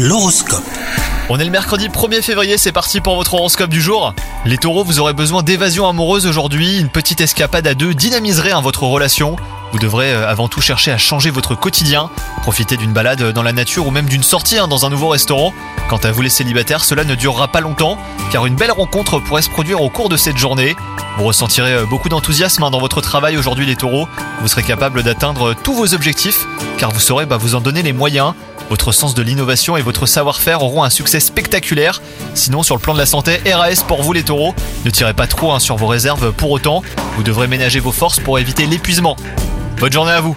L'horoscope. On est le mercredi 1er février, c'est parti pour votre horoscope du jour. Les taureaux, vous aurez besoin d'évasion amoureuse aujourd'hui. Une petite escapade à deux dynamiserait hein, votre relation. Vous devrez euh, avant tout chercher à changer votre quotidien, profiter d'une balade dans la nature ou même d'une sortie hein, dans un nouveau restaurant. Quant à vous les célibataires, cela ne durera pas longtemps, car une belle rencontre pourrait se produire au cours de cette journée. Vous ressentirez euh, beaucoup d'enthousiasme hein, dans votre travail aujourd'hui les taureaux. Vous serez capable d'atteindre tous vos objectifs, car vous saurez bah, vous en donner les moyens. Votre sens de l'innovation et votre savoir-faire auront un succès spectaculaire. Sinon, sur le plan de la santé, RAS pour vous les taureaux. Ne tirez pas trop hein, sur vos réserves pour autant. Vous devrez ménager vos forces pour éviter l'épuisement. Bonne journée à vous